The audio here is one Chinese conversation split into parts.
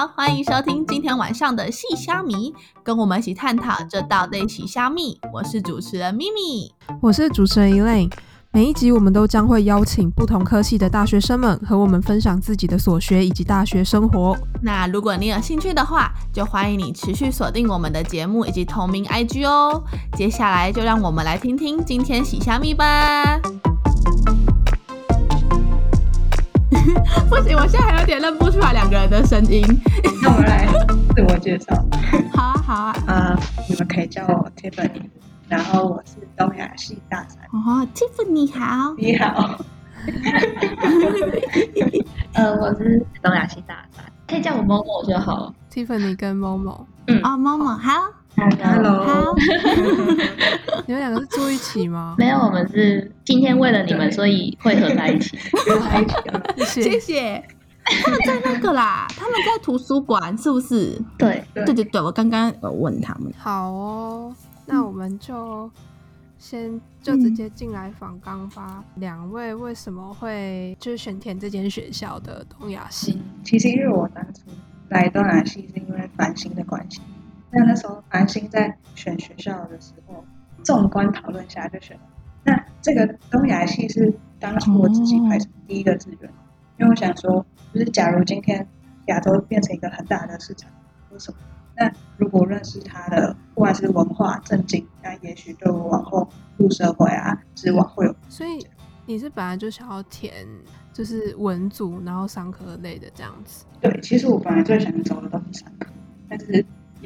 好，欢迎收听今天晚上的细虾米，跟我们一起探讨这道类洗虾米。我是主持人咪咪，我是主持人 Elaine。每一集我们都将会邀请不同科系的大学生们和我们分享自己的所学以及大学生活。那如果你有兴趣的话，就欢迎你持续锁定我们的节目以及同名 IG 哦。接下来就让我们来听听今天洗虾米吧。不行，我现在还有点认不出来两个人的声音。那我们来自我介绍。好啊，好啊。呃，你们可以叫我 Tiffany。然后我是东亚系大三。哦，Tiffany 好。你好。呃，我是东亚系大三，可以叫我某某就好。Tiffany 跟某某。嗯。哦，某某好。Hello。好。你们两个是住一起吗？没有，我们是今天为了你们，所以会合在一起。在一起。谢谢。他们在那个啦，他们在图书馆，是不是？对。对对对，我刚刚有问他们。好哦。那我们就先就直接进来访刚吧。两位为什么会就是选填这间学校的东亚系？其实因为我当初来东亚系是因为繁星的关系。那那时候繁星在选学校的时候，纵观讨论下就选了。那这个东亚系是当初我自己排成第一个志愿，因为我想说，就是假如今天亚洲变成一个很大的市场，为什么？那如果认识他的，不管是文化、政经，那也许对我往后入社会啊，是往会有。所以你是本来就想要填就是文组，然后商科类的这样子。对，其实我本来最想走的都是商科，但是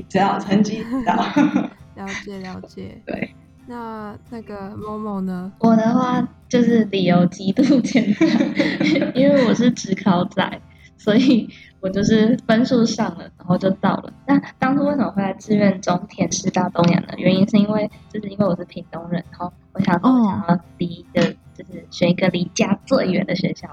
只要成绩到。了解了解。对。那那个某某呢？我的话就是理由极度简单，因为我是职考仔，所以。我就是分数上了，然后就到了。那当初为什么会在志愿中填师大东阳呢？原因是因为就是因为我是屏东人，然后我想说我想要离一个就是选一个离家最远的学校，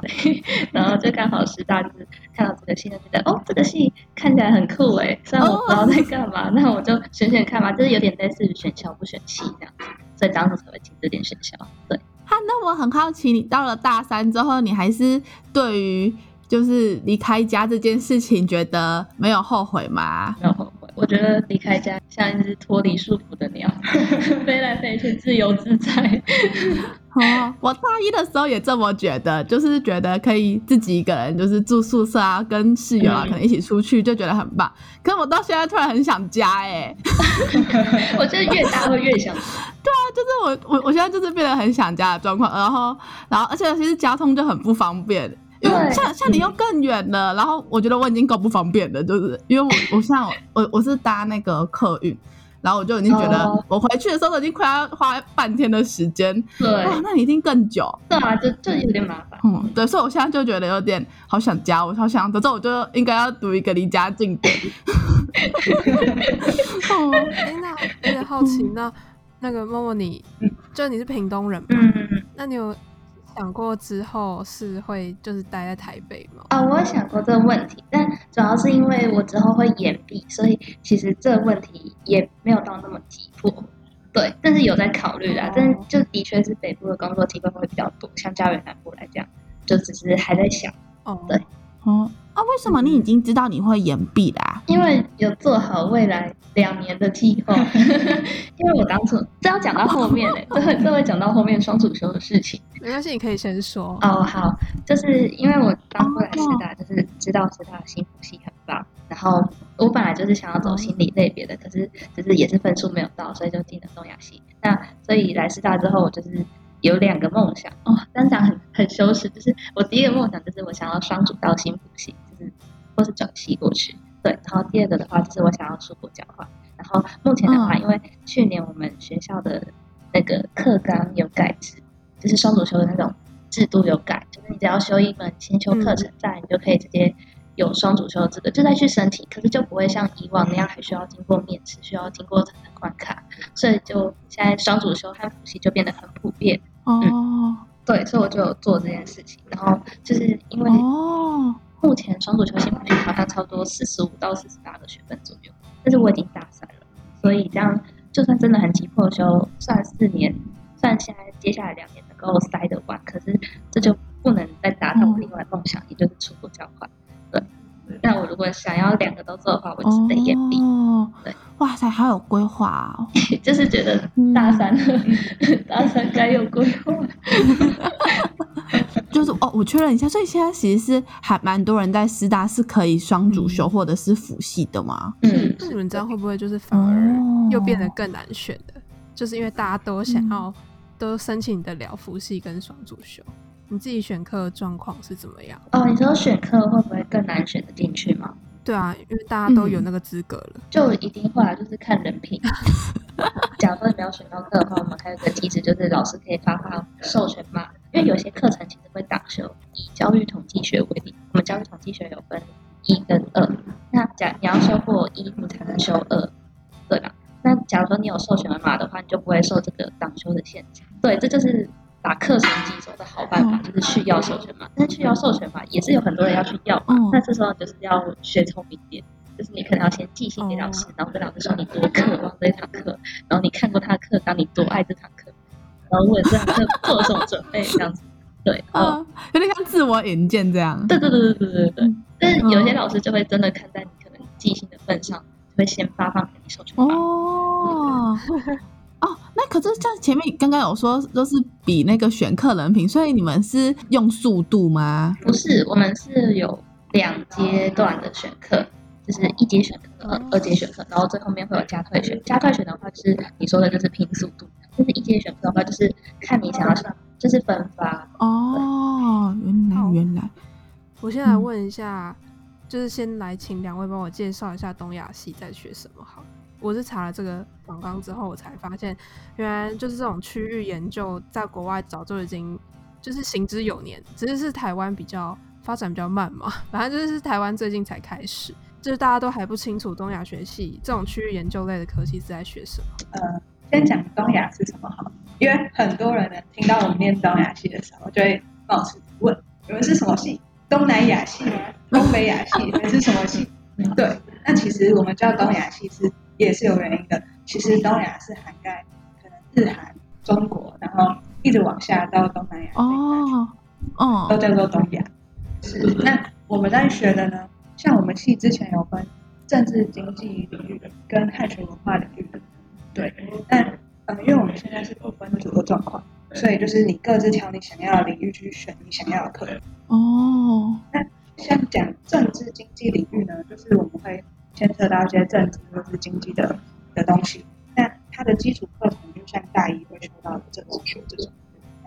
然后就刚好师大就是看到这个系就觉得哦这个系看起来很酷哎，虽然我不知道在干嘛，那我就选选看吧，就是有点类似于选校不选系这样子，所以当初才会进这点学校。对，哈，那我很好奇，你到了大三之后，你还是对于。就是离开家这件事情，觉得没有后悔吗？没有后悔。我觉得离开家像一只脱离束缚的鸟，飞来飞去，自由自在。哦，我大一的时候也这么觉得，就是觉得可以自己一个人，就是住宿舍啊，跟室友啊，可能一起出去，就觉得很棒。可是我到现在突然很想家，哎，我觉得越大会越想。对啊，就是我我我现在就是变得很想家的状况，然后然后而且其实交通就很不方便。因为像像你又更远了，然后我觉得我已经够不方便了，就是因为我 我像我我是搭那个客运，然后我就已经觉得我回去的时候都已经快要花半天的时间，对，哇，那你一定更久，对啊，就就有点麻烦，嗯，对，所以我现在就觉得有点好想家，我好想，可是我就应该要读一个离家近点。哦，哎，那有点好奇，那那个默默，你就你是屏东人嘛？嗯那你有？想过之后是会就是待在台北吗？啊，我有想过这个问题，但主要是因为我之后会延毕，所以其实这个问题也没有到那么急迫。对，但是有在考虑啦，但就的确是北部的工作机会会比较多，像家园南部来讲，就只是还在想。哦，对，哦，啊，为什么你已经知道你会延毕啦？因为有做好未来。两年的计划，因为我当初这要讲到后面嘞，这会这会讲到后面双主修的事情。没关系，你可以先说。哦，好，就是因为我刚过来师大，就是知道师大的心辅系很棒，然后我本来就是想要走心理类别的，可是就是也是分数没有到，所以就进了东亚系。那所以来师大之后，我就是有两个梦想哦，但讲很很羞耻，就是我第一个梦想就是我想要双主到心辅系，就是或是转系过去。对，然后第二个的话就是我想要出国交换，然后目前的话，因为去年我们学校的那个课纲有改制，就是双主修的那种制度有改，就是你只要修一门先修课程，再来你就可以直接有双主修的资格，就再去申请，可是就不会像以往那样还需要经过面试，需要经过层层关卡，所以就现在双主修和辅系就变得很普遍。哦，对，所以我就有做这件事情，然后就是因为哦。目前双主修新辅系好像差不多四十五到四十八个学分左右，但是我已经大三了，所以这样就算真的很急迫修，算四年，算现在接下来两年能够塞得完，可是这就不能再达到我另外梦想，也就是出国交换。对，那我如果想要两个都做的话，我就是得延毕。哦对，哇塞，好有规划哦。就是觉得大三了，大三该有规划。就是哦，我确认一下，所以现在其实是还蛮多人在师大是可以双主修或者是辅系的吗？嗯，那你们这样会不会就是反而哦又变得更难选的？就是因为大家都想嗯要都申请得了辅系跟双主修，你自己选课的状况是怎么样？哦，你说选课会不会更难选得进去吗？对啊，因为大家都有嗯那个资格了。就一定会啊，就是看人品。假如说你没有选到课的话，我们还有个机制，就是老师可以发放授权码，因为有些课程其实会挡修。以教育统计学为例，我们教育统计学有分一跟二，那假你要修过一，你才能修二，对吧？那假如说你有授权码的话，你就不会受这个挡修的限制。对，这就是把课程挤走的好办法，就是去要授权码。但是去要授权码也是有很多人要去要嘛，嗯那这时候就是要学聪明点。就是你可能要先寄信给老师，然后跟老师说你多渴望这堂课，然后你看过他的课纲，你多爱这堂课，然后为了这堂课做什么准备，这样子。对，嗯，有点像自我引荐这样。对对对对对对对嗯。但是有些老师就会真的看在你可能寄信的份上，就会先发放给你授权码。哦。哦，那可是像前面刚刚有说，都是比那个选课人品，所以你们是用速度吗？不是，我们是有两阶段的选课，就是一阶选课、二二阶选课，然后最后面会有加退选。加退选的话，就是你说的就是拼速度；，就是一阶选课的话，就是看你想要上，就是分发。哦，原来原来，我先来嗯问一下，就是先来请两位帮我介绍一下东亚系在学什么好了。我是查了这个访纲之后，我才发现，原来就是这种区域研究，在国外早就已经就是行之有年，只是是台湾比较发展比较慢嘛。反正就是台湾最近才开始，就是大家都还不清楚东亚学系这种区域研究类的科系是在学什么。呃，先讲东亚是什么好，因为很多人呢听到我们念东亚系的时候，就会冒出问：你们是什么系？东南亚系吗？东北亚系还是什么系？对，那其实我们叫东亚系是也是有原因的。其实东亚是涵盖可能日韩、中国，然后一直往下到东南亚哦，哦都，叫做东亚。是，那我们在学的呢，像我们系之前有分政治经济领域跟汉学文化领域的，对。那呃，因为我们现在是不分组的状况，所以就是你各自挑你想要的领域去选你想要的课。哦，那像讲政治经济领域呢，就是我们会牵扯到一些政治或是经济的的东西。那它的基础课程就像大一会修到的政治学这种，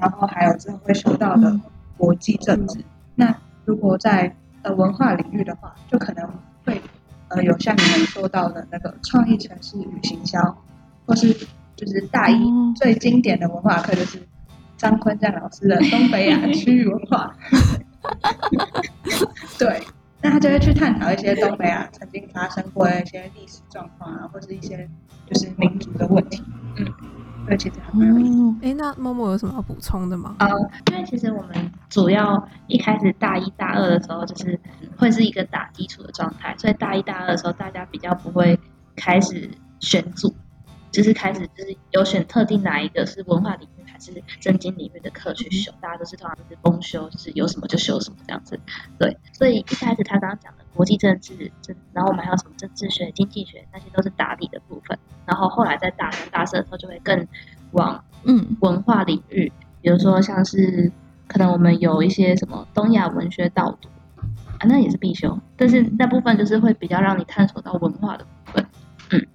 然后还有之后会修到的国际政治。那如果在呃文化领域的话，就可能会呃有像你们说到的那个创意城市与行销，或是就是大一哦最经典的文化课就是张坤占老师的东北亚区域文化。对，那他就会去探讨一些东北亚发生过的一些历史状况啊，或是一些就是民族的问题。嗯，对，其实还蛮有意思。哦，诶，那默默有什么要补充的吗？呃，因为其实我们主要一开始大一大二的时候，就是会是一个打基础的状态，所以大一大二的时候，大家比较不会开始选组，就是开始就是有选特定哪一个是文化领域还是政经领域的课去修，大家都是通常都是公修，就是有什么就修什么这样子。对，所以一开始他刚刚讲的国际政治，政，然后我们还有什么政治学、经济学，那些都是打底的部分。然后后来在大三、大四的时候，就会更往嗯，文化领域，比如说像是可能我们有一些什么东亚文学导读啊，那也是必修，但是那部分就是会比较让你探索到文化的部分，嗯，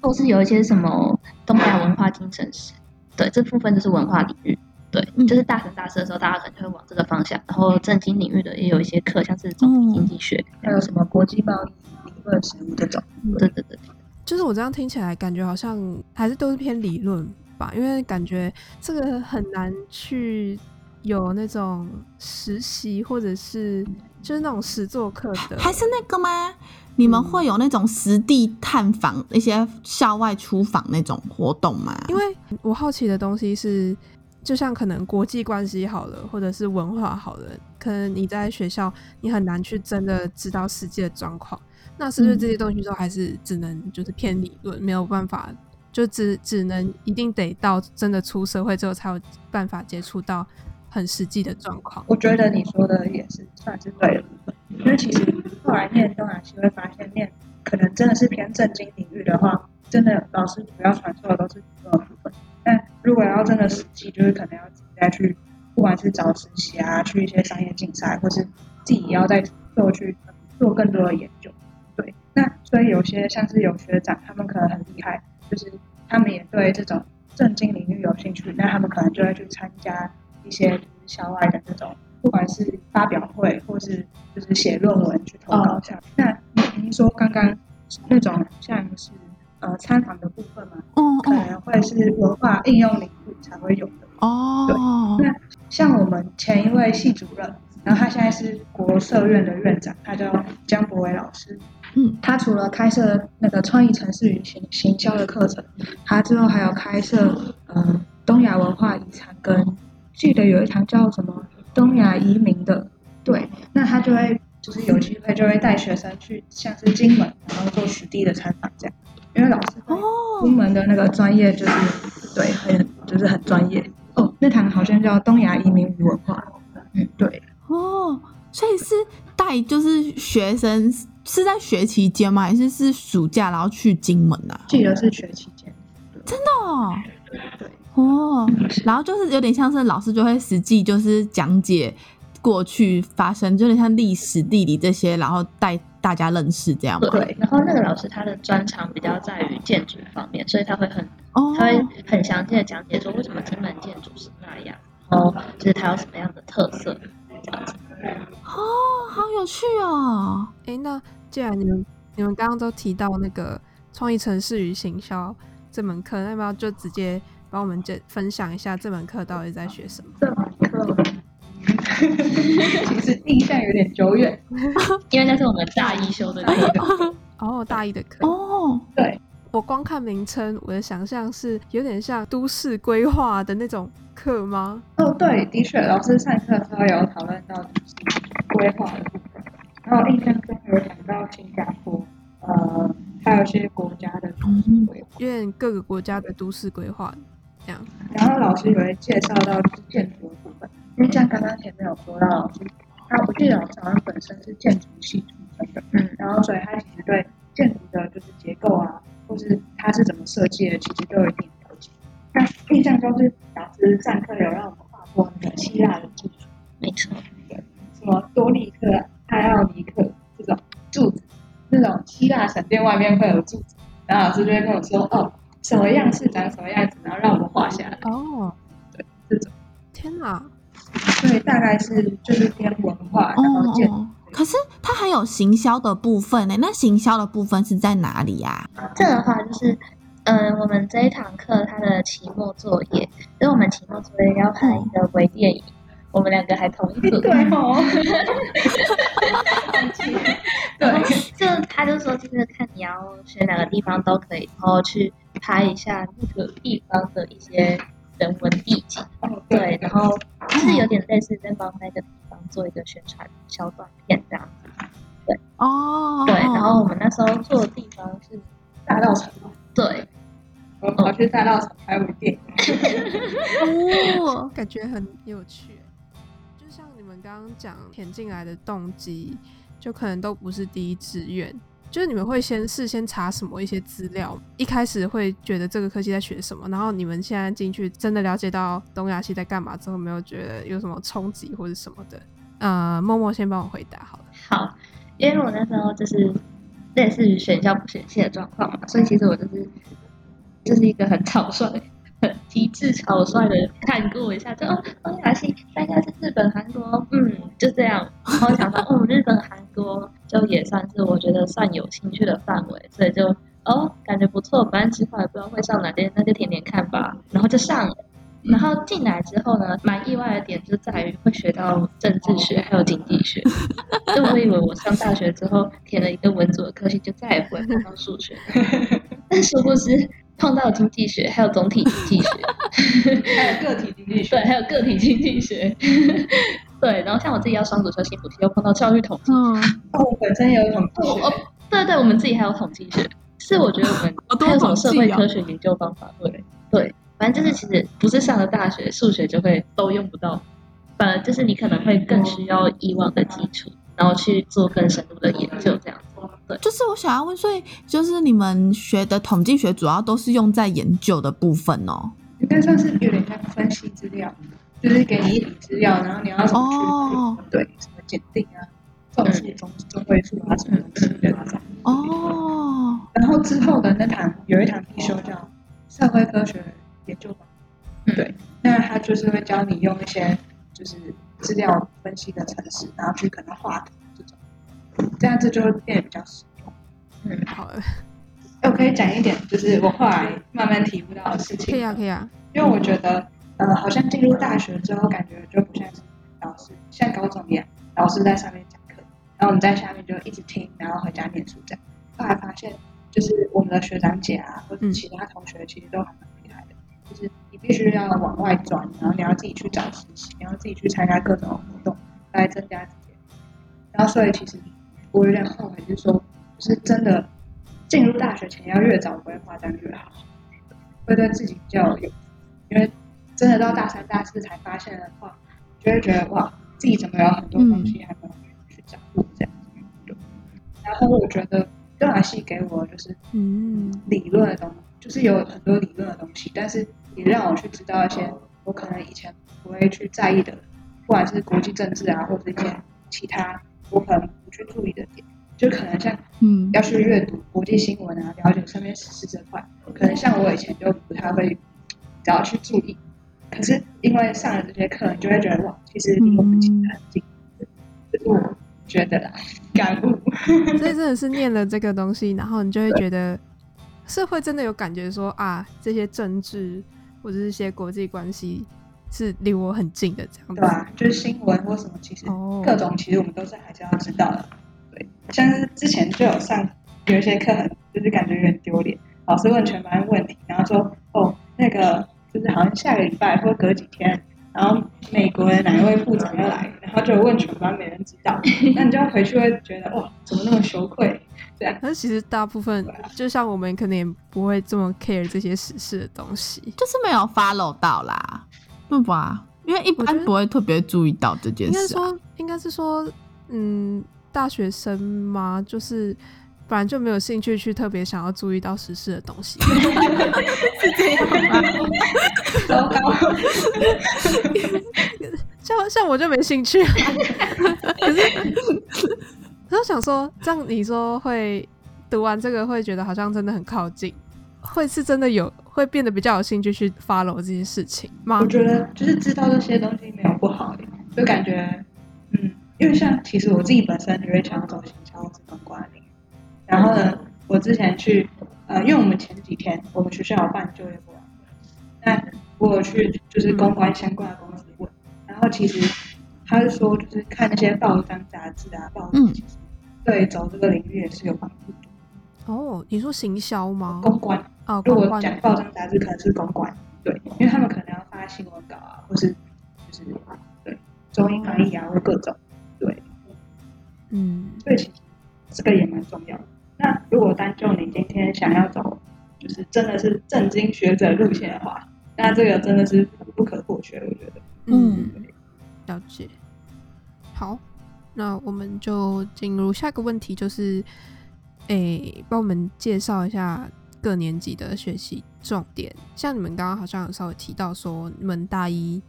或是有一些什么东亚文化精神史，对，这部分就是文化领域。对，嗯就是大三、大四的时候，大家可能就会往这个方向。然后政经领域的也有一些课，像是总体经济学，还有什么国际贸易理论实务这种。对对对，就是我这样听起来，感觉好像还是都是偏理论吧，因为感觉这个很难去有那种实习或者是就是那种实作课的，还是那个吗？你们会有那种实地探访、一些校外出访那种活动吗？因为我好奇的东西是，就像可能国际关系好了，或者是文化好了，可能你在学校你很难去真的知道实际的状况。那是不是这些东西都还是只能就是偏理论，没有办法，就只只能一定得到真的出社会之后才有办法接触到很实际的状况？我觉得你说的也是算是对的，因为其实后来念东南西会发现，念可能真的是偏正经领域的话，真的老师主要传授的都是理论的部分。但如果要真的实际，就是可能要自己再去，不管是找实习啊，去一些商业竞赛，或是自己要再做去做更多的研究。对，那所以有些像是有学长，他们可能很厉害，就是他们也对这种正经领域有兴趣，那他们可能就会去参加一些校外的那种，不管是发表会，或是就是写论文去投稿下去。那您说刚刚那种像是呃参访的部分嘛，哦可能会是文化应用领域才会有的。哦，对那像我们前一位系主任，然后他现在是国社院的院长，他叫江博伟老师。嗯，他除了开设那个创意城市与行行销的课程，他之后还有开设呃东亚文化遗产跟记得有一堂叫什么东亚移民的，对，那他就会就是有机会就会带学生去像是金门，然后做实地的参访这样，因为老师会哦，金门的那个专业就是对，很就是很专业。哦。那堂好像叫东亚移民与文化，嗯，对，哦，所以是带就是学生是在学期间吗？还是是暑假然后去金门啊？记得是学期间，真的哦，对，哦，然后就是有点像是老师就会实际就是讲解过去发生，就有点像历史、地理这些，然后带大家认识这样吗？对然后那个老师他的专长比较在于建筑方面，所以他会很哦，他会很详细的讲解说为什么金门建筑是那样，然后就是它有什么样的特色，这样子。哦，好有趣哦。诶，那既然你们你们刚刚都提到那个创意城市与行销这门课，那要不要就直接帮我们介分享一下这门课到底在学什么？这门课 其实印象有点久远，因为那是我们大一修的课，哦，大一的课。哦，对，我光看名称，我的想象是有点像都市规划的那种课吗？哦，对，的确，老师上课的时候有讨论到都市规划的部分，然后印象中有讲到新加坡，呃，还有一些国家的都市规划，因为各个国家的都市规划这样。然后老师也会介绍到就是建筑的部分，因为像刚刚前面有说到老师，他我记得老师好像本身是建筑系出身的，嗯，然后所以他其实对建筑的就是结构啊，或是它是怎么设计的，其实都有一定了解。那印象中是老师上课有让我们画过那个希腊的建筑。没错。什么多利克、艾奥尼克这种柱子，那种希腊神殿外面会有柱子，然后老师就会跟我说，哦，什么样式长什么样子，然后让我们画下来，哦，对这种，天哪！对大概是就是偏文化，然后建哦，可是它还有行销的部分呢。那行销的部分是在哪里呀、这个的话就是，嗯、我们这一堂课它的期末作业，因为我们期末作业要拍一个微电影，我们两个还同一组。对哦，对。就他就说，就是看你要选哪个地方都可以，然后去拍一下那个地方的一些人文地景。哦对，然后就是有点类似在帮那个地方做一个宣传小短片这样子。对哦，对，然后我们那时候做的地方是，大道城，对，我跑去大道城拍微电影，哦，感觉很有趣。就像你们刚刚讲填进来的动机，就可能都不是第一志愿，就是你们会先事先查什么一些资料，一开始会觉得这个科技在学什么，然后你们现在进去真的了解到东亚系在干嘛之后，没有觉得有什么冲击或者什么的？呃，默默先帮我回答好了。好，因为我那时候就是类似于选校不选系的状况嘛，所以其实我就是就是一个很草率、很极致草率的看过一下，就哦，东亚系大概是日本、韩国，嗯，就这样。然后想到哦，日本、韩国就也算是我觉得算有兴趣的范围，所以就哦，感觉不错，反正之后也不知道会上哪间，那就填填看吧，然后就上了。然后进来之后呢，蛮意外的点就在于会学到政治学还有经济学。就我以为我上大学之后填了一个文组的科系，就再也不会碰到数学，但殊不知碰到经济学，还有总体经济学，还有个体经济学 对，，还有个体经济学，对。然后像我自己要双主修新辅系，又碰到教育统计，嗯，哦，我本身也有统计学，哦哦，对对，我们自己还有统计学，是我觉得我们 好多还有什么社会科学研究方法，对对，反正就是其实不是上了大学数学就会都用不到，反而就是你可能会更需要以往的基础，然后去做更深入的研究，这样子。对，就是我想要问，所以就是你们学的统计学主要都是用在研究的部分哦。应该算是有点像分析资料，就是给你一笔资料，然后你要怎么对什么检定啊、总数、中中位数啊什么东西的那种。哦，然后之后的那堂有一堂必修叫社会科学研究法，嗯对，那他就是会教你用一些就是资料分析的程式，然后去可能画图这种，这样子就会变得比较实用。嗯，好，哎我可以讲一点，就是我后来慢慢体悟到的事情。可以啊，可以啊。因为我觉得，呃，好像进入大学之后，感觉就不像是老师，像高中一样，老师在上面讲课，然后我们在下面就一直听，然后回家念书这样。后来发现，就是我们的学长姐啊，或者其他同学，其实都还蛮厉害的。就是你必须要往外转，然后你要自己去找实习，然后自己去参加各种活动，来增加自己。然后所以其实我有点后悔，就是说，就是真的进入大学前要越早规划，这样越好，会对自己比较有因为真的到大三、大四才发现的话，就会觉得哇，自己怎么有很多东西还没有去掌握这样子。对然后我觉得东亚系给我就是嗯，理论的东西，就是有很多理论的东西，但是也让我去知道一些我可能以前不会去在意的，不管是国际政治啊，或者一些其他我可能不去注意的点，就可能像嗯，要去阅读国际新闻啊，了解身边时事这块，可能像我以前就不太会，只要去注意。可是因为上了这些课，你就会觉得哇，其实离我们其实很近。我觉得啦，感悟。所以真的是念了这个东西，然后你就会觉得社会真的有感觉说啊，这些政治或者是一些国际关系是离我很近的这样子。对吧？就是新闻或什么，其实哦各种其实我们都是还是要知道的。对，像是之前就有上有一些课很，就是感觉有点丢脸，老师问全班问题，然后说哦那个就是好像下个礼拜或隔几天，然后美国的哪一位部长要来，然后就问全班没人知道，那你就要回去会觉得哇怎么那么羞愧这样。可是其实大部分啊就像我们可能也不会这么 care 这些时事的东西。就是没有 follow 到啦，对吧？因为一般不会特别注意到这件事应该。说，应该是说，嗯，大学生嘛，就是本来就没有兴趣去特别想要注意到时事的东西。是这样吗？糟糕，像像我就没兴趣、啊，可是，我想说，这样你说会读完这个会觉得好像真的很靠近，会是真的有会变得比较有兴趣去 follow 这些事情吗我？觉得就是知道这些东西没有不好耶，就感觉嗯，因为像其实我自己本身也会想要走行销这种管理，然后呢，我之前去呃，因为我们前几天我们学校有办就业博览会，那我有去就是公关相关的公司问，然后其实他是说就是看那些报章杂志啊，报纸嗯其实对走这个领域也是有帮助的。哦，你说行销吗？公关，哦，如果讲报章杂志可能是公关，对，因为他们可能要发新闻稿啊，或是就是对中英翻译啊，或各种，对，嗯，所以其实这个也蛮重要的。那如果单就你今天想要走，就是真的是正经学者路线的话，那这个真的是不可或缺，我觉得。嗯，了解。好，那我们就进入下一个问题，就是，诶，帮我们介绍一下各年级的学习重点。像你们刚刚好像有稍微提到说，你们大一、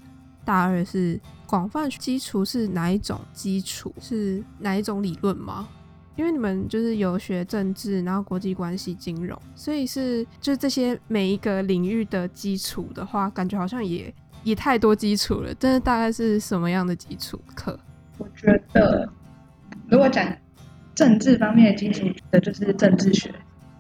大二是广泛基础是哪一种基础？是哪一种理论吗？因为你们就是有学政治，然后国际关系、金融，所以是就是这些每一个领域的基础的话，感觉好像也也太多基础了。但是大概是什么样的基础课？我觉得，如果讲政治方面的基础的，就是政治学，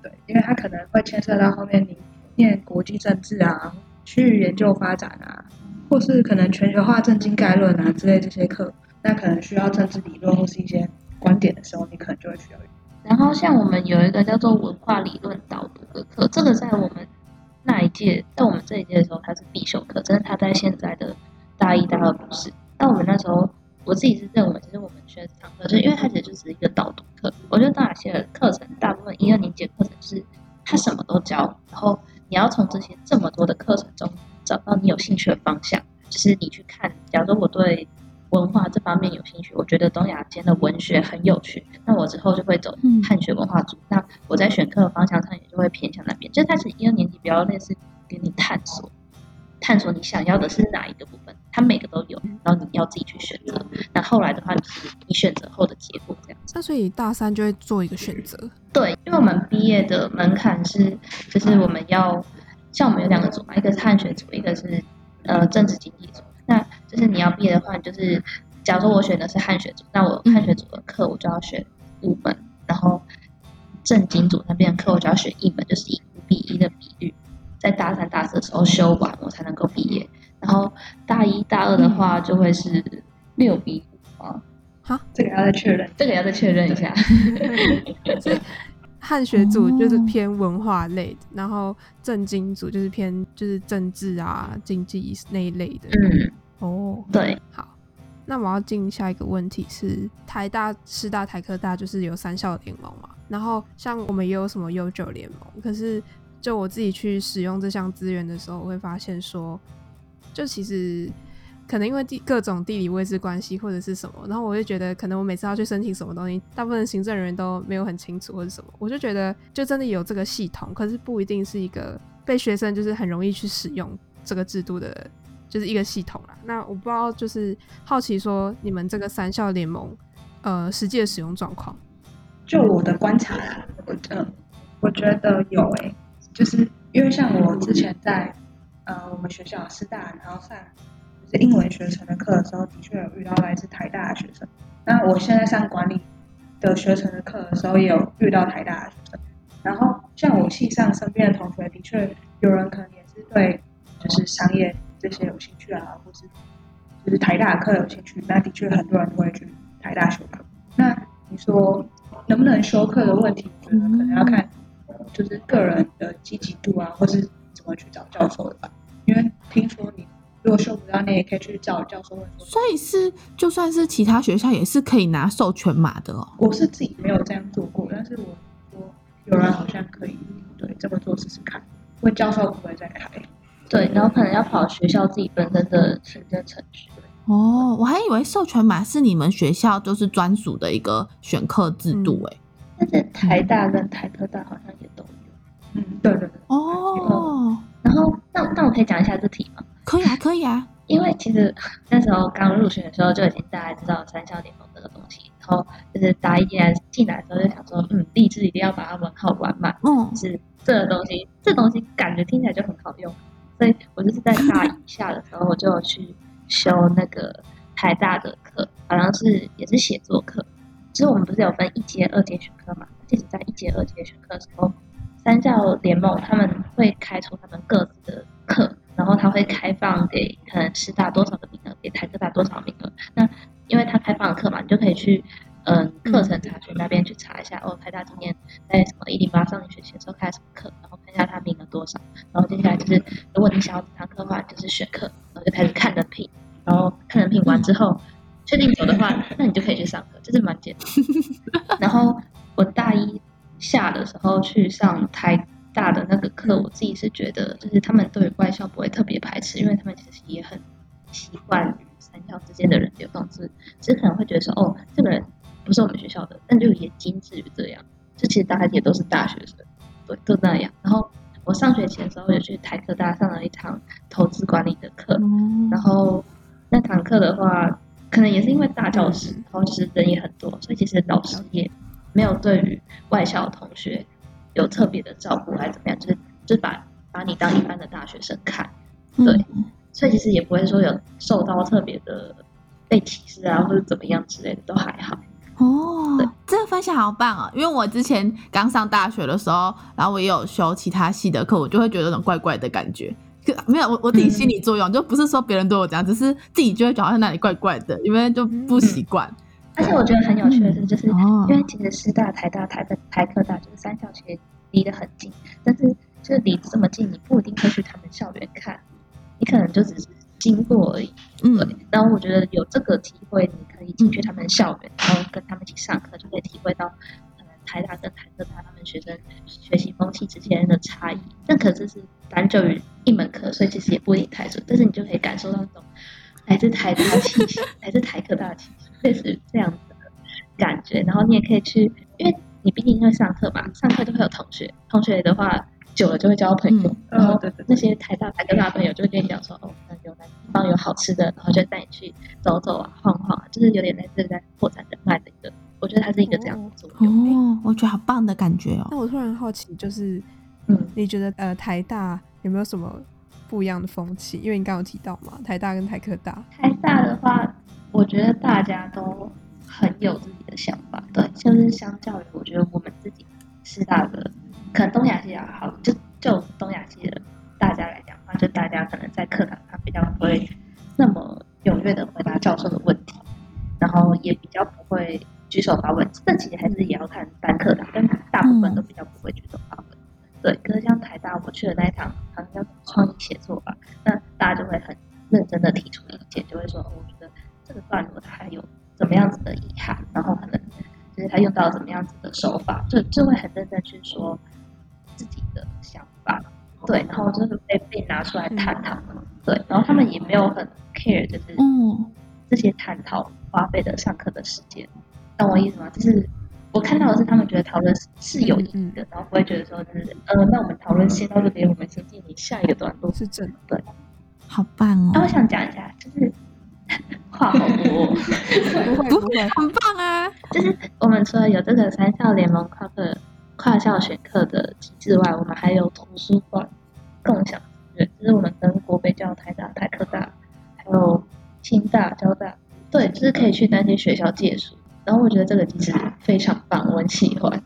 对，因为它可能会牵涉到后面你念国际政治啊、区域研究发展啊，或是可能全球化政经概论啊之类这些课，那可能需要政治理论或是一些观点的时候，你可能就会需要。然后像我们有一个叫做文化理论导读的课，这个在我们那一届，在我们这一届的时候它是必修课，但是它在现在的大一、大二不是。但我们那时候我自己是认为，其实我们学这堂课，就是因为它其实就只是一个导读课。我觉得大学的课程，大部分一二年级的课程是它什么都教，然后你要从这些这么多的课程中找到你有兴趣的方向，就是你去看。假如说我对文化这方面有兴趣，我觉得东亚间的文学很有趣，那我之后就会走嗯汉学文化组。那我在选课的方向上也就会偏向那边，就是它是一二年级比较类似给你探索，探索你想要的是哪一个部分，它每个都有，然后你要自己去选择。那后来的话，就是你选择后的结果这样子。那所以大三就会做一个选择，对，因为我们毕业的门槛是，就是我们要像我们有两个组嘛，一个是汉学组，一个是呃政治经济组。那就是你要毕业的话，你就是假如说我选的是汉学组，那我汉学组的课我就要选五本，然后正经组那边的课我就要选一本，就是以五比一的比率，在大三、大四的时候修完，我才能够毕业。然后大一大二的话就会是六比五啊，好这个要再确认。这个要再确认一下。汉学组就是哦偏文化类的，然后政经组就是偏就是政治啊、经济那一类的。嗯，哦，对，好，那我要进下一个问题是，台大、师大、台科大就是有三校联盟嘛，然后像我们也有什么悠久联盟，可是就我自己去使用这项资源的时候，我会发现说，就其实可能因为地各种地理位置关系或者是什么，然后我就觉得可能我每次要去申请什么东西，大部分行政人员都没有很清楚或者什么，我就觉得就真的有这个系统，可是不一定是一个被学生就是很容易去使用这个制度的，就是一个系统啦。那我不知道，就是好奇说你们这个三校联盟呃实际的使用状况。就我的观察啦，我，我觉得有诶、就是因为像我之前在呃我们学校师大，然后上就是英文学程的课的时候，的确有遇到来自台大的学生。那我现在上管理的学程的课的时候，也有遇到台大的学生。然后像我系上身边的同学，的确有人可能也是对就是商业这些有兴趣啊，或是就是台大的课有兴趣。那的确很多人都会去台大修课。那你说能不能修课的问题，我觉得可能要看就是个人的积极度啊，或是怎么去找教授的吧。因为听说你如果修不到，你也可以去找教授问。所以是就算是其他学校也是可以拿授权码的哦。我是自己没有这样做过，但是我说有人好像可以对这么做试试看，问教授会不会再开。对，然后可能要跑学校自己本身的行政程序。哦，我还以为授权码是你们学校就是专属的一个选课制度哎、但是台大跟台科大好像也都有。嗯，对对对，哦，然后，那那我可以讲一下这题吗？可以啊，可以啊。因为其实那时候刚入学的时候就已经大概知道三校联盟这个东西，然后就是大一进来进来的时候就想说，嗯，立志一定要把它玩好玩满。嗯，是这个东西，这东西感觉听起来就很好用，所以我就是在大一下的时候，我就有去修那个台大的课，好像是也是写作课。就是我们不是有分一阶、二阶选课嘛？即使在一阶、二阶选课的时候，三教联盟他们会开出他们各自的课，然后他会开放给可能师大多少个名额，给台科大多少名额。那因为他开放的课嘛，你就可以去嗯课程查询那边去查一下，哦，台大今年在什么一零八上学期的时候开什么课，然后下他名额多少，然后接下来就是如果你想要这堂课的话，就是选课，然后就开始看人品，然后看人品完之后。确定走的话，那你就可以去上课，就是蛮简单。然后我大一下的时候去上台大的那个课，我自己是觉得，就是他们对于外校不会特别排斥，因为他们其实也很习惯三校之间的人流动，只只是可能会觉得说，哦，这个人不是我们学校的，但就也仅止于这样。就其实大家也都是大学生，对，都那样。然后我上学前的时候有去台科大上了一堂投资管理的课，然后那堂课的话。可能也是因为大教室，然后其实人也很多，所以其实老师也没有对于外校同学有特别的照顾，还是怎么样，就是就是把把你当一般的大学生看，对，嗯所以其实也不会说有受到特别的被歧视啊，或者怎么样之类的，都还好。哦，这个分享好棒哦！因为我之前刚上大学的时候，然后我也有修其他系的课，我就会觉得有种怪怪的感觉。可没有，我我自己心理作用，就不是说别人对我这样，只是自己就会觉得好像哪里怪怪的，因为就不习惯。而且我觉得很有趣的是，就是哦因为其实师大、台大、台北、台科大就是三校，其实离得很近，但是就是离这么近，你不一定会去他们校园看，你可能就只是经过而已。嗯对，然后我觉得有这个体会，你可以进去他们校园，然后跟他们一起上课，就可以体会到可能台大跟台科大他们学生学习风气之间的差异。但可是是单就于一门课，所以其实也不一定太准，但是你就可以感受到那种来自台大的气息，来自台科大的气息，类似这样子的感觉。然后你也可以去，因为你毕竟会上课嘛，上课都会有同学，同学的话久了就会交朋友，嗯然后哦对对对那些台大、台科大的朋友就会跟你讲说，哦，那有哪个地方有好吃的，然后就带你去走走啊、晃晃啊，就是有点类似在扩展人脉的一个，我觉得它是一个这样的作用。哦，我觉得好棒的感觉哦。那我突然好奇，就是嗯，你觉得呃台大有没有什么不一样的风气？因为你刚刚有提到嘛，台大跟台科大，台大的话，我觉得大家都很有自己的想法，对，就是相较于我觉得我们自己师大的，可能东亚系啊，好，就就东亚系的大家来讲的话，就大家可能在课堂上比较不会那么踊跃的回答教授的问题，然后也比较不会举手发问，这其实还是也要看单课的，但大部分都比较不会举手发问。对，可是像台大我去的那一堂，好像叫创意写作吧，那大家就会很认真的提出意见，就会说，我觉得这个段落它还有怎么样子的遗憾，然后可能就是他用到怎么样子的手法，就就会很认真去说，对，然后就是被被拿出来探讨，对，然后他们也没有很 care，就是嗯，这些探讨花费的上课的时间，懂我意思吗？就是我看到的是他们觉得讨论是是有意义的，然后不会觉得说就是呃，那我们讨论先到这边，我们先进行下一个段落。是对。好棒哦。那、我哦，想讲一下，就是话好多、哦，不会不会，很棒啊。就是我们除了有这个三校联盟跨课跨校选课的机制外，我们还有图书馆共享资源，就是我们跟国北教、台大、台科大，还有清大、交大，对，就是可以去那些学校借书。然后我觉得这个其实非常棒，我很喜欢。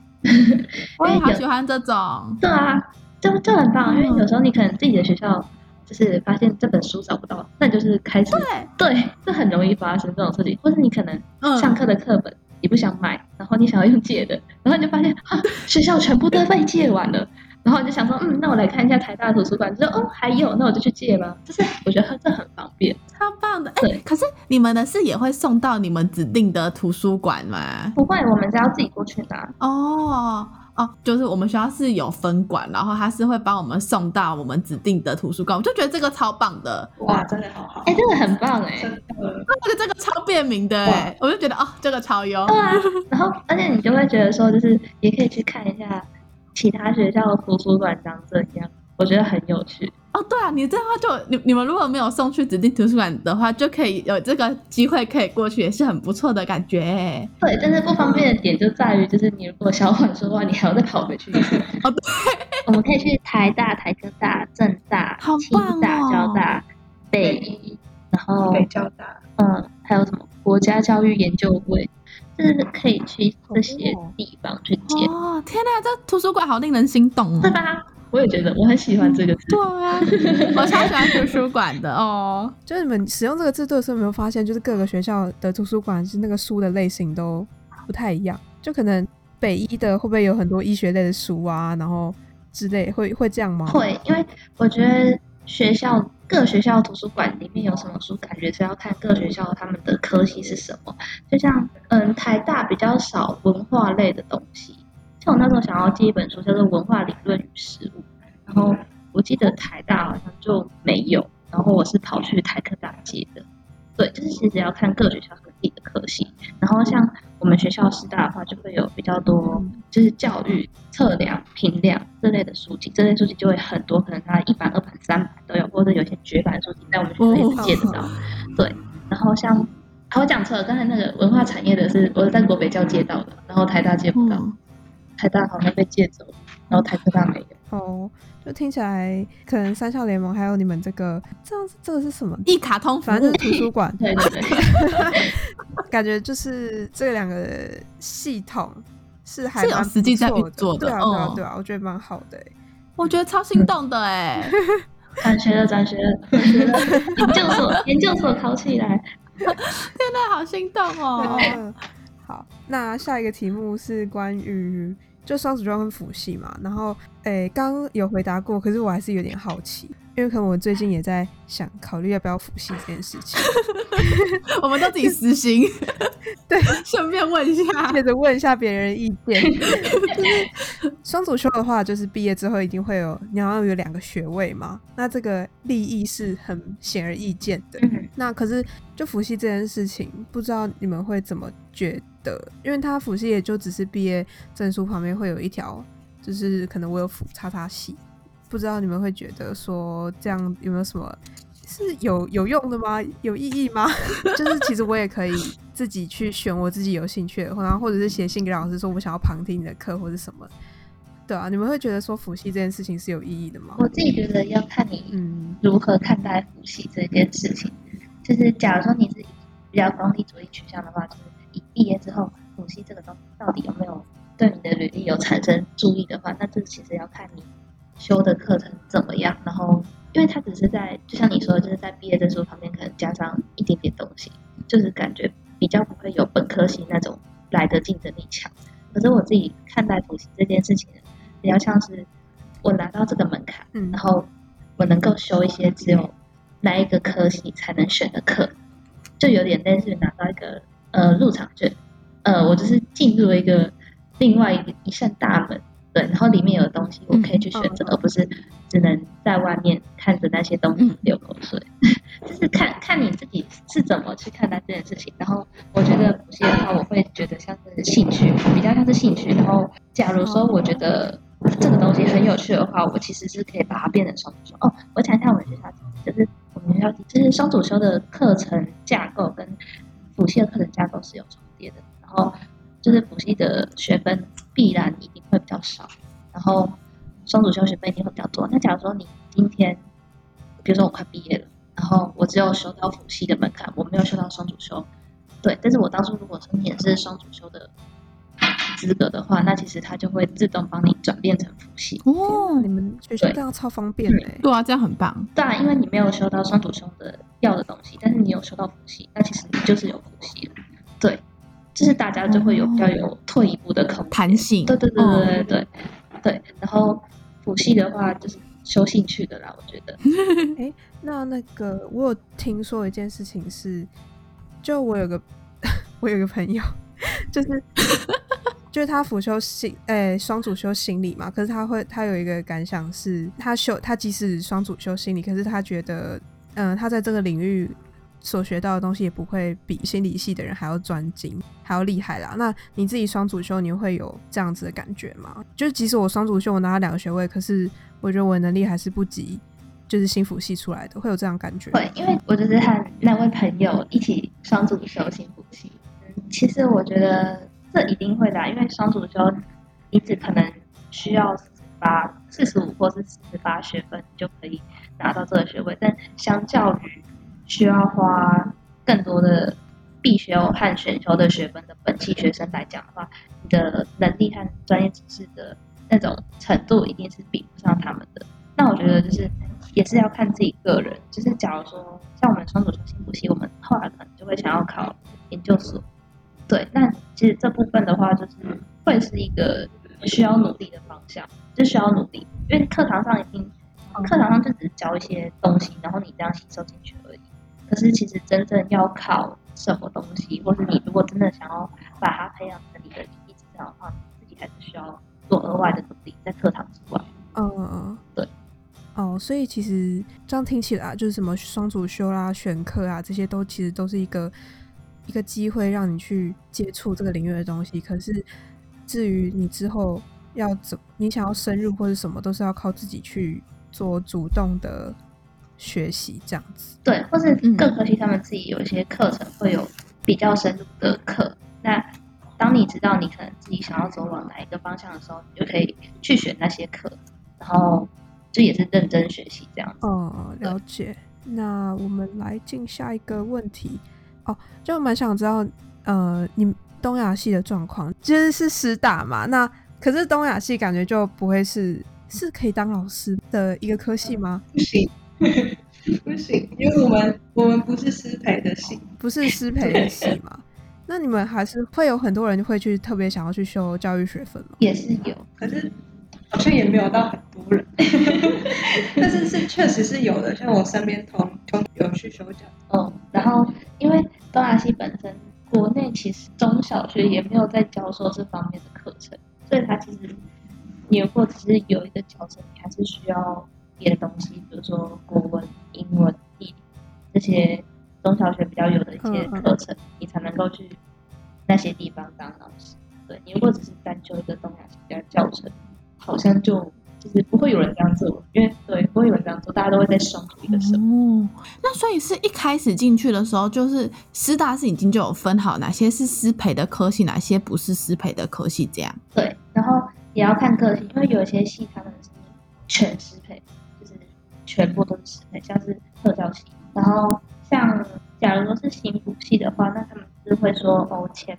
我好喜欢这种。对啊，就就很棒，因为有时候你可能自己的学校就是发现这本书找不到，那你就是开始对，对，这很容易发生这种事情，或者你可能嗯上课的课本你不想买，然后你想要用借的，然后你就发现啊，学校全部都被借完了。然后我就想说，嗯，那我来看一下台大图书馆，就说哦还有，那我就去借吧。就是我觉得这很方便，超棒的。哎、对可是你们的是也会送到你们指定的图书馆吗？不会，我们只要自己过去拿。哦哦，就是我们学校是有分馆，然后他是会帮我们送到我们指定的图书馆，我就觉得这个超棒的。哇，真的好好哎，，这个很棒哎、真的，这个这个超便民的哎，我就觉得哦，这个超优。对啊，然后而且你就会觉得说，就是也可以去看一下其他学校的图书馆长怎样，我觉得很有趣。哦，对啊，你这样话就你你们如果没有送去指定图书馆的话，就可以有这个机会可以过去，也是很不错的感觉哎。对，但是不方便的点就在于，就是你如果小缓说话，你还要再跑回去一次。哦，对，我们可以去台大、台科大、政大、好清大、交大、北医，然后北交大，嗯，还有什么国家教育研究会，就是可以去这些地方去借，哦，天哪，这图书馆好令人心动哦。对吧？我也觉得，我很喜欢这个字。对啊，我超喜欢图书馆的哦。就是你们使用这个制度的时候，有没有发现，就是各个学校的图书馆是那个书的类型都不太一样？就可能北医的会不会有很多医学类的书啊，然后之类，会会这样吗？会，因为我觉得学校各学校图书馆里面有什么书，感觉是要看各学校他们的科系是什么。就像嗯，台大比较少文化类的东西，像我那时候想要借一本书叫做《文化理论与实务》，然后我记得台大好像就没有，然后我是跑去台科大借的。对，就是其实要看各学校他们自己的科系，然后像我们学校师大的话，就会有比较多就是教育测量、评量这类的书籍，这类书籍就会很多，可能它一版、二版、三版都有，或者有些绝版书籍在我们学校也是借得到。对，然后像啊我讲错了，刚才那个文化产业的是我是在国北教借到的，然后台大借不到，嗯，台大好像被借走，然后台科大没有。哦，就听起来可能三校联盟还有你们这个这样，这个是什么？一卡通反正就是图书馆，对对对，感觉就是这两个系统是还是有蛮实际在不错运作的对啊，对啊嗯，对啊，我觉得蛮好的欸。我觉得超心动的哎。转学了，转学了，转学了，研究所，研究所考起来。天哪，好心动哦！嗯好，那下一个题目是关于就双子座跟辅系嘛，然后诶，刚刚有回答过，可是我还是有点好奇，因为可能我最近也在想考虑要不要辅系这件事情，我们都自己私心，对，顺便问一下，接着问一下别人的意见，就是双主修的话，就是毕业之后一定会有你要有两个学位嘛，那这个利益是很显而易见的。嗯。那可是就辅系这件事情，不知道你们会怎么觉得？因为他辅系也就只是毕业证书旁边会有一条，就是可能我有辅叉叉系，不知道你们会觉得说这样有没有什么是有有用的吗？有意义吗？就是其实我也可以自己去选我自己有兴趣的，然后或者是写信给老师说我想要旁听你的课或者什么。对啊，你们会觉得说辅系这件事情是有意义的吗？我自己觉得要看你嗯如何看待辅系这件事情。就是假如说你是比较功利主义取向的话，就是你毕业之后辅系这个东西到底有没有对你的履历有产生注意的话，那这其实要看你修的课程怎么样。然后，因为它只是在，就像你说的，就是在毕业证书旁边可能加上一点点东西，就是感觉比较不会有本科系那种来的竞争力强。可是我自己看待辅系这件事情，比较像是我拿到这个门槛。嗯然后我能够修一些只有那一个科系才能选的课，就有点类似于拿到一个呃入场券，呃，我就是进入了一个另外一一扇大门，对，然后里面有东西我可以去选择，嗯而不是只能在外面看着那些东西流口水，就是看看你自己是怎么去看待这件事情。然后我觉得补习的话，我会觉得像是兴趣，比较像是兴趣。然后假如说我觉得这个东西很有趣的话，我其实是可以把它变成双主修。哦，我讲一下我们学校，就是我们学校就是双主修的课程架构跟辅系的课程架构是有重叠的，然后就是辅系的学分必然一定会比较少，然后双主修学分一定会比较多。那假如说你今天，比如说我快毕业了，然后我只有修到辅系的门槛，我没有修到双主修，对，但是我当初如果申请的是双主修的资格的话，那其实它就会自动帮你转变成辅系。哦你，们学校对这样超方便的欸、对啊，这样很棒。当然，因为你没有修到双主修的要的东西，但是你有修到辅系，那其实你就是有就是大家就会有比较有退一步的空间弹性对对对哦对对对对。然后辅系的话就是修兴趣的啦，我觉得。哎那那个我有听说一件事情是，就我有个 我有个朋友，就是 就是他辅修心诶双主修心理嘛，可是他会他有一个感想是，他修他即使双主修心理，可是他觉得嗯、他在这个领域。所学到的东西也不会比心理系的人还要专精，还要厉害啦。那你自己双主修，你会有这样子的感觉吗？就是即使我双主修，我拿了两个学位，可是我觉得我能力还是不及就是心辅系出来的，会有这样感觉？会，因为我就是和那位朋友一起双主修心辅系。其实我觉得这一定会的，因为双主修你只可能需要四十八、四十五或是四十八学分就可以拿到这个学位，但相较于需要花更多的必修和选修的学分的本系学生来讲的话，你的能力和专业知识的那种程度一定是比不上他们的。那我觉得就是也是要看自己个人，就是假如说像我们双主修心补习，我们后来可能就会想要考研究所，对，那其实这部分的话，就是会是一个需要努力的方向，就需要努力，因为课堂上已经课堂上就只是教一些东西，然后你这样吸收进去。可是其实真正要考什么东西，或是你如果真的想要把它培养成你的一技之长的话，你自己还是需要做额外的努力，在课堂之外。嗯嗯，对。哦，所以其实这样听起来啊，就是什么双主修啦、选课啊，这些都其实都是一个一个机会，让你去接触这个领域的东西。可是至于你之后要怎，你想要深入或者什么，都是要靠自己去做主动的学习，这样子。对，或是嗯各科系他们自己有一些课程会有比较深入的课。那当你知道你可能自己想要走往哪一个方向的时候，你就可以去选那些课，然后就也是认真学习这样子。哦，了解。那我们来进下一个问题哦，就蛮想知道，呃，你们东亚系的状况，其实是师大嘛？那可是东亚系感觉就不会是是可以当老师的一个科系吗？不行，不行，因为我们我们不是师培的系，不是师培的系吗？那你们还是会有很多人会去特别想要去修教育学分吗？也是有，可是好像也没有到很多人，但是是确实是有的，像我身边同同有去修教，嗯，然后因为东亚系本身国内其实中小学也没有在教授这方面的课程，所以它其实你如果只是有一个教程，你还是需要别的东西，比如说国文、英文、地理这些中小学比较有的一些课程，你才能够去那些地方当老师。对你如果只是单就一个东亚系的教程，好像就。就是不会有人这样做，因为对不会有人这样做，大家都会在生图一个生。哦，那所以是一开始进去的时候，就是师大是已经就有分好哪些是师培的科系，哪些不是师培的科系这样。对，然后也要看科系，因为有一些系他们是全师培，就是全部都是师培，像是特教系。然后像假如说是新辅系的话，那他们是会说哦，前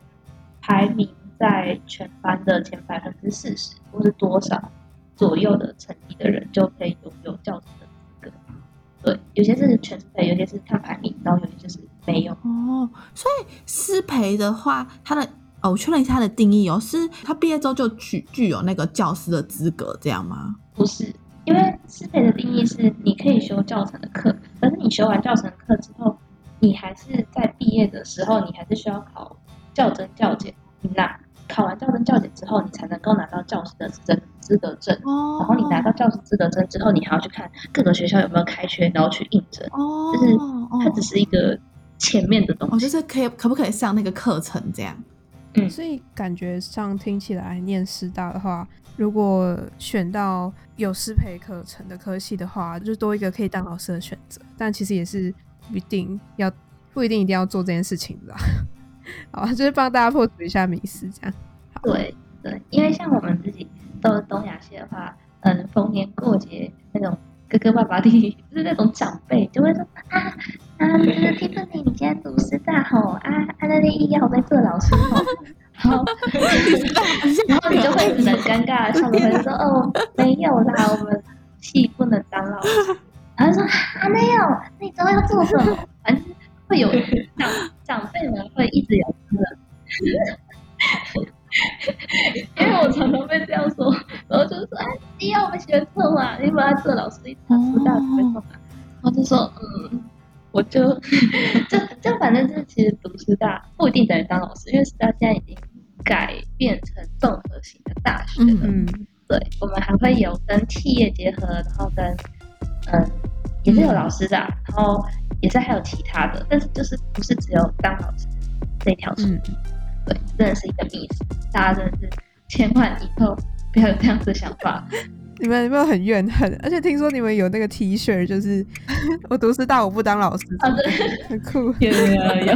排名在全班的前百分之四十，或是多少。左右的成绩的人就可以拥有教师的资格。对，有些是全师培，有些是看排名，然后有些就是没有。哦，所以师培的话，他的哦，我确认一下他的定义哦，是他毕业之后就具具有那个教师的资格，这样吗？不是，因为师培的定义是你可以修教程的课，可是你修完教程课之后，你还是在毕业的时候，你还是需要考教真教检，你拿考完教真教检之后，你才能够拿到教师的资证。资格证，然后你拿到教师资格证之后，你还要去看各个学校有没有开缺，然后去应征。哦，就是它只是一个前面的东西，就是可以可不可以上那个课程这样？嗯，所以感觉上听起来念师大的话，如果选到有师培课程的科系的话，就多一个可以当老师的选择。但其实也是不一定要不一定一定要做这件事情的。好，就是帮大家破除一下迷思，这样。对对，因为像我们自己。到东亚系的话，嗯，逢年过节那种哥哥爸爸弟弟，就是那种长辈就会说啊啊，就是 Tiffany，你今天读师大吼啊，啊那那一要被做老师吼，然后然后你就会很尴尬的笑着说哦没有啦，我们系不能当老师，然后说啊没有，那你知道要做什么？反正会有长长辈们会一直有这个。因为我常常被这样说，然后就说，哎，你要我们学错嘛？你把他做老师，一堂师大没错嘛？然后就说，嗯，我就就就反正就是其实读师大不一定等于当老师，因为师大现在已经改变成综合型的大学了。嗯，对，我们还会有跟企业结合，然后跟嗯也是有老师的，然后也是还有其他的，但是就是不是只有当老师这条路。对，真的是一个迷思，大家真的是千万以后不要有这样子的想法。你们有没有很怨恨？而且听说你们有那个 T 恤，就是 我读师大我不当老师，啊，对，很酷。有有有，